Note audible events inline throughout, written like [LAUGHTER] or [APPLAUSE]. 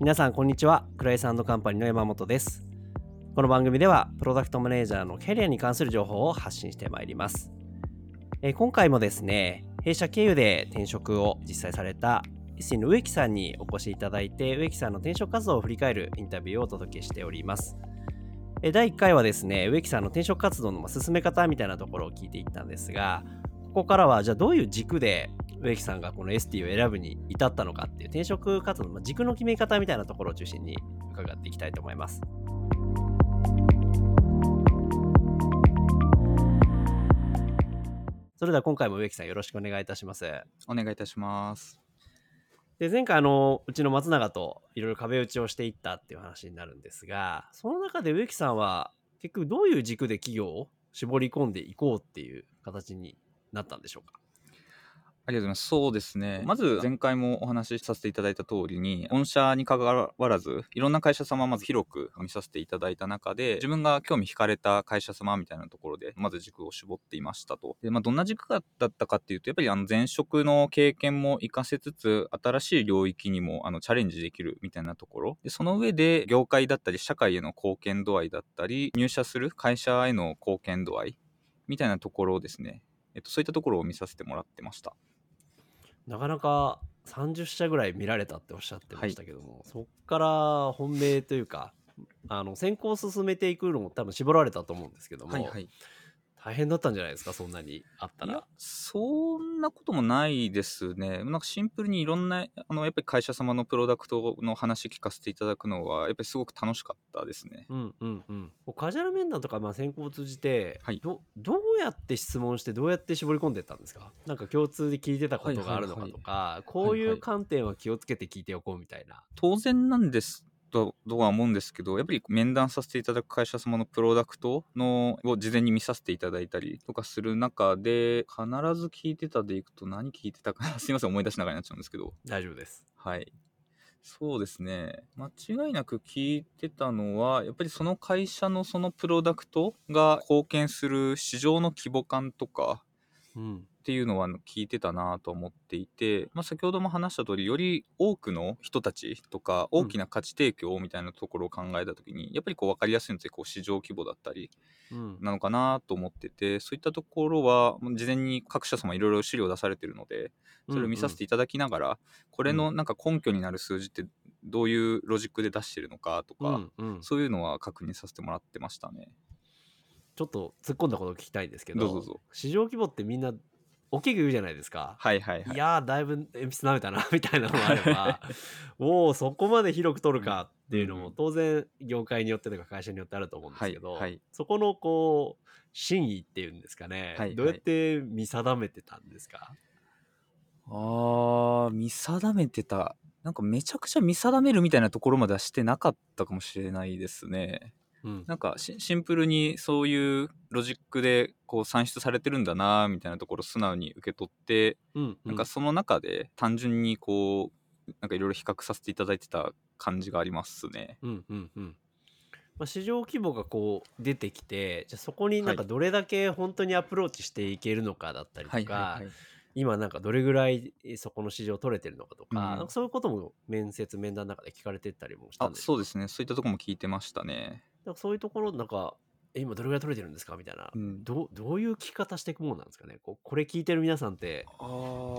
皆さんこんにちは。クライスカンパニーの山本です。この番組ではプロダクトマネージャーのキャリアに関する情報を発信してまいります。え今回もですね弊社経由で転職を実際された SC の植木さんにお越しいただいて植木さんの転職活動を振り返るインタビューをお届けしております。第1回はですね植木さんの転職活動の進め方みたいなところを聞いていったんですがここからはじゃあどういう軸で植木さんがこの ST を選ぶに至ったのかっていう転職活動の軸の決め方みたいなところを中心に伺っていきたいと思います。それでは今回も植木さんよろしくお願いいたします。お願いいたします。で前回あのうちの松永といろいろ壁打ちをしていったっていう話になるんですがその中で植木さんは結局どういう軸で企業を絞り込んでいこうっていう形になったんでしょうか？ありがとうございます。そうですね。まず前回もお話しさせていただいた通りに、御社に関わらず、いろんな会社様まず広く見させていただいた中で、自分が興味惹かれた会社様みたいなところで、まず軸を絞っていましたと。で、まあ、どんな軸だったかっていうと、やっぱりあの前職の経験も活かせつつ、新しい領域にもあのチャレンジできるみたいなところ。で、その上で業界だったり、社会への貢献度合いだったり、入社する会社への貢献度合いみたいなところをですね、えっと、そういったところを見させてもらってました。なかなか30社ぐらい見られたっておっしゃってましたけども、はい、そっから本命というかあの先行進めていくのも多分絞られたと思うんですけども、はいはい、大変だったんじゃないですか？そんなにあったら。そんなこともないですね。なんかシンプルにいろんなあのやっぱり会社様のプロダクトの話聞かせていただくのはやっぱりすごく楽しかったですね。うんうんうん。カジュアル面談とかまあ先行を通じて、はい、どどうやって質問してどうやって絞り込んでったんですか？なんか共通で聞いてたことがあるのかとか、はいはいはい、こういう観点は気をつけて聞いておこうみたいな、当然なんですととは思うんですけどやっぱり面談させていただく会社様のプロダクトのを事前に見させていただいたりとかする中で必ず聞いてたでいくと何聞いてたかな [LAUGHS] すいません思い出しながらになっちゃうんですけど。大丈夫ですはい。そうですね。間違いなく聞いてたのはやっぱりその会社のそのプロダクトが貢献する市場の規模感とか、うん、っていうのは聞いてたなと思っていて、まあ、先ほども話した通りより多くの人たちとか大きな価値提供みたいなところを考えた時に、うん、やっぱりこう分かりやすいのってこう市場規模だったりなのかなと思ってて、うん、そういったところは事前に各社様いろいろ資料出されてるのでそれを見させていただきながら、これのなんか根拠になる数字ってどういうロジックで出してるのかとか、そういうのは確認させてもらってましたね。ちょっと突っ込んだことを聞きたいんですけどど市場規模ってみんな大きく言うじゃないですか。はいはいはい。いやー、だいぶ鉛筆舐めたな、みたいなのがあれば、[LAUGHS] おお、そこまで広く取るかっていうのも、当然、業界によってとか会社によってあると思うんですけど、はいはい、そこの、こう、真意っていうんですかね、はいはい、どうやって見定めてたんですか？あー、見定めてた。なんかめちゃくちゃ見定めるみたいなところまではしてなかったかもしれないですね。うん、なんかシンプルにそういうロジックでこう算出されてるんだなみたいなところを素直に受け取って、うんうん、なんかその中で単純にこうなんかいろいろ比較させていただいてた感じがありますね。うんうんうん。まあ、市場規模がこう出てきてじゃあそこになんかどれだけ本当にアプローチしていけるのかだったりとか、今なんかどれぐらいそこの市場取れてるのかとかうん、そういうことも面接面談の中で聞かれてったりもしたんですか？そうですね。そういったところも聞いてましたね。なんかそういうところなんか今どれぐらい取れてるんですか？みたいな、うん、どどういう聞き方していくもんなんですかね？こうこれ聞いてる皆さんって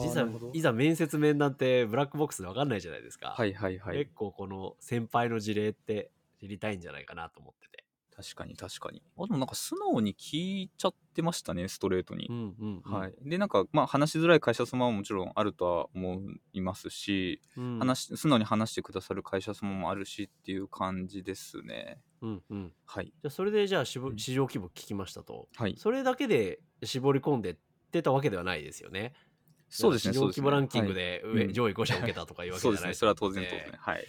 実はいざ面接面談ってブラックボックスで分かんないじゃないですか、はいはいはい、結構この先輩の事例って知りたいんじゃないかなと思ってて確かに確かにあでもなんか素直に聞いちゃってましたねストレートに、うんうんうん、はい、でなんかまあ話しづらい会社様はもちろんあるとは思いますし、うん、話素直に話してくださる会社様もあるしっていう感じですねうんうん。はい。じゃあそれでじゃあ市場規模聞きましたと。はい。それだけで絞り込んでってたわけではないですよね。そうですね。市場規模ランキングで上、はい、上位5社を受けたとかいうわけじゃない、ね、そうですね。それは当然当然。はい。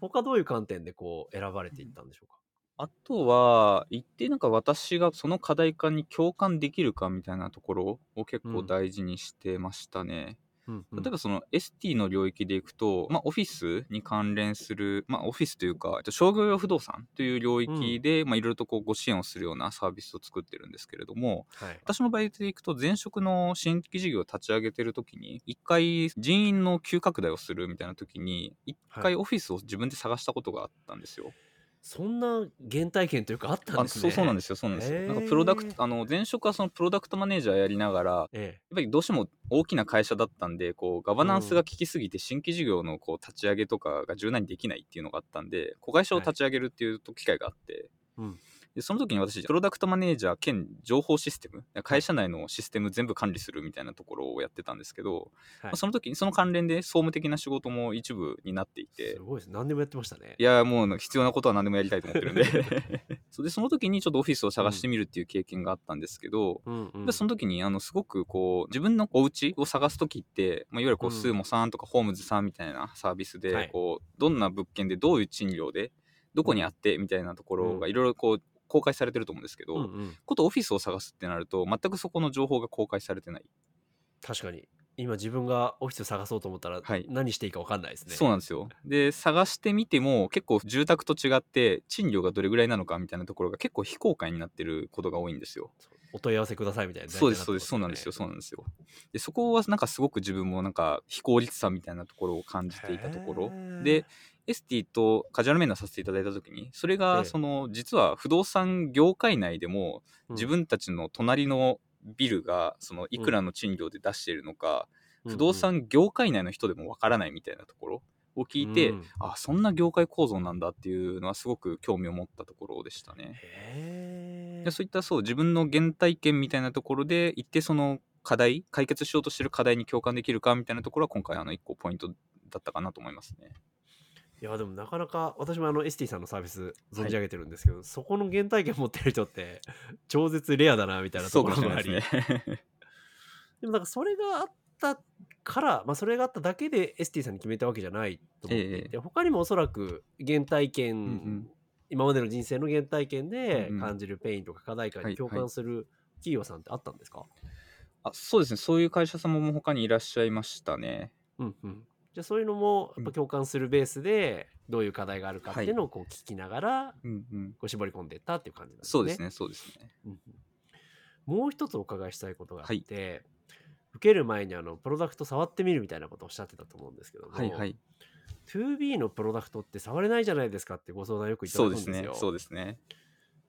他どういう観点でこう選ばれていったんでしょうか、あとは、一定なんか私がその課題感に共感できるかみたいなところを結構大事にしてましたね。うんうん。例えばその ST の領域でいくと、まあ、オフィスに関連する、まあ、オフィスというか、えっと商業用不動産という領域で、まあ、いろいろとこうご支援をするようなサービスを作ってるんですけれども、はい。私の場合でいくと、前職の新規事業を立ち上げてる時に、一回人員の急拡大をするみたいな時に、一はい。回オフィスを自分で探したことがあったんですよ。そんな原体験というかあったんあですね。そうそうなんですよ、そうなんですよ。なんかプロダクト、あの前職はそのプロダクトマネージャーやりながら、やっえぱりどうしても大きな会社だったんで、こうガバナンスが効きすぎて、新規事業のこう立ち上げとかが柔軟にできないっていうのがあったんで、子会社を立ち上げるっていうと機会があって、うんでその時に私、プロダクトマネージャー兼情報システム、会社内のシステム全部管理するみたいなところをやってたんですけど、はい。まあその時にその関連で総務的な仕事も一部になっていて。す、ごいです。何でもやってましたね。いやもう必要なことは何でもやりたいと思ってるんで。[LAUGHS] そうでその時にちょっとオフィスを探してみるっていう経験があったんですけど、うんうん。でその時にあのすごくこう自分のお家を探す時って、まあ、いわゆるこううん。スーモさんとかホームズさんみたいなサービスで、はい。こうどんな物件でどういう賃料でどこにあってみたいなところがいろいろこう公開されてると思うんですけど、うんうん。ことオフィスを探すってなると全くそこの情報が公開されてない、確かに。今自分がオフィスを探そうと思ったらはい。何していいか分かんないですね。そうなんですよ。で探してみても結構住宅と違って賃料がどれぐらいなのかみたいなところが結構非公開になってることが多いんですよ。お問い合わせくださいみたいなそうですそうですそうなんですよ。そうなんですよ。でそこはなんかすごく自分もなんか非効率さみたいなところを感じていたところ。でエスティとカジュアル面談させていただいた時にそれええ。がその実は不動産業界内でも自分たちの隣のビルがそのいくらの賃料で出しているのか、不動産業界内の人でもわからないみたいなところを聞いて、うん。あそんな業界構造なんだっていうのはすごく興味を持ったところでしたね。へでそういったそう自分の原体験みたいなところで行ってその課題解決しようとしてる課題に共感できるかみたいなところは今回あの一個ポイントだったかなと思いますね。いやでもなかなか私もあの estie さんのサービス存じ上げてるんですけど、そこの原体験持ってる人って [LAUGHS] 超絶レアだなみたいなところもあり。ですね。[LAUGHS] でもなんかそれがあったから、まあ、それがあっただけで estie さんに決めたわけじゃないと思っていて、ええ他にもおそらく原体験、ん今までの人生の原体験でうんうん。感じるペインとか課題感に共はいはい。感する企業さんってあったんですか、あそうですね。そういう会社様も他にいらっしゃいましたね。うんうん、じゃあそういうのもやっぱ共感するベースでどういう課題があるかっていうのをこう聞きながらうんうん、こう絞り込んでいったっていう感じなんですね。そうですねそうですね。うんうんもう一つお伺いしたいことがあって、受ける前にあのプロダクト触ってみるみたいなことをおっしゃってたと思うんですけども、はいはい 2B のプロダクトって触れないじゃないですかってご相談よくいただそうですくんですよ。ねそうですね。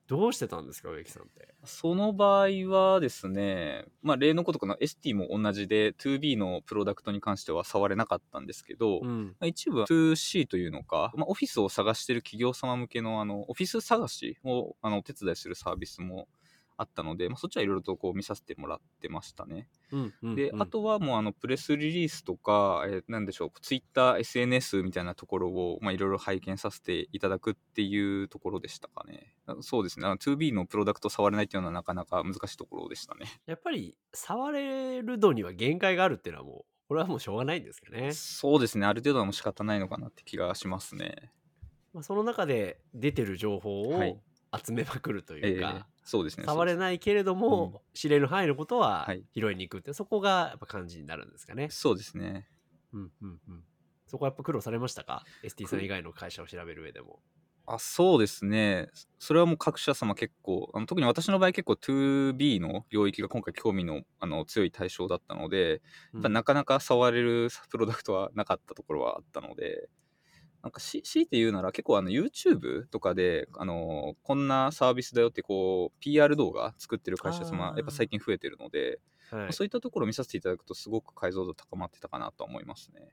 どうしてたんですか植木さんって？その場合はですね、まあ、例のことかな ST も同じで 2B のプロダクトに関しては触れなかったんですけど、うんまあ一部は 2C というのか、まあ、オフィスを探している企業様向けのあのオフィス探しをあのお手伝いするサービスもあったので、まあ、そっちはいろいろとこう見させてもらってましたね。うんうんで、うんあとはもうあのプレスリリースとか、えーなんでしょう、Twitter、SNS みたいなところをまあいろいろ拝見させていただくっていうところでしたかね。あそうですね、あの 2B のプロダクト触れないっていうのはなかなか難しいところでしたね。やっぱり触れるのには限界があるっていうのはもうこれはもうしょうがないんですかね。そうですね、ある程度はもう仕方ないのかなって気がしますね。まあ、その中で出てる情報をはい集めまくるとええいうか、そうですね。触れいないけれども、知れる範囲のことははい拾いに行くって、そこがやっぱ感じになるんですかね。そうですね。うんうんうん。そこはやっぱ苦労されましたか ?ST さん以外の会社を調べる上でも。あそうですね。それはもう各社様結構、あの特に私の場合結構 2B の領域が今回興味のあの強い対象だったので、やっぱなかなか触れるプロダクトはなかったところはあったので、なんかし強いて言うなら結構あの YouTube とかで、あのこんなサービスだよってこう PR 動画作ってる会社様やっぱ最近増えてるので、はい、そういったところを見させていただくとすごく解像度高まってたかなとは思いますね。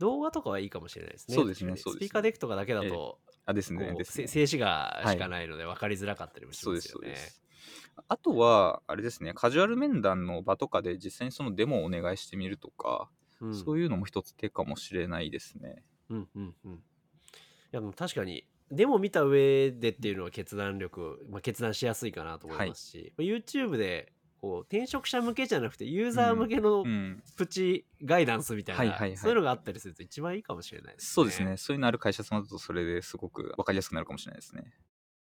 動画とかはいいかもしれないですね。そうですねそうですねスピーカーデックとかだけだと、あですね。ですねせ静止画しかないので分かりづらかったりもしますよね。そうです。あとは、あれですね、カジュアル面談の場とかで実際にそのデモをお願いしてみるとか、うんそういうのも一つ手かもしれないですね。うんうんうん。いやでも確かに、でも見た上でっていうのは決断力、まあ、決断しやすいかなと思いますし、まあ YouTube でこう転職者向けじゃなくてユーザー向けのうん。プチガイダンスみたいな、はいはいはいそういうのがあったりすると一番いいかもしれないですね。そうですね。そういうのある会社様だとそれですごく分かりやすくなるかもしれないですね。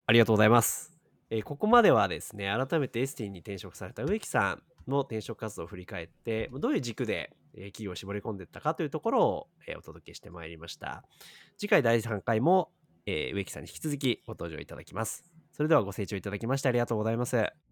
ありがとうございます。えーここまではですね、改めてエスティに転職された植木さんの転職活動を振り返って、どういう軸でえ企業を絞り込んでいったかというところを、えお届けしてまいりました。次回第3回も、え植木さんに引き続きご登場いただきます。それではご清聴いただきましてありがとうございます。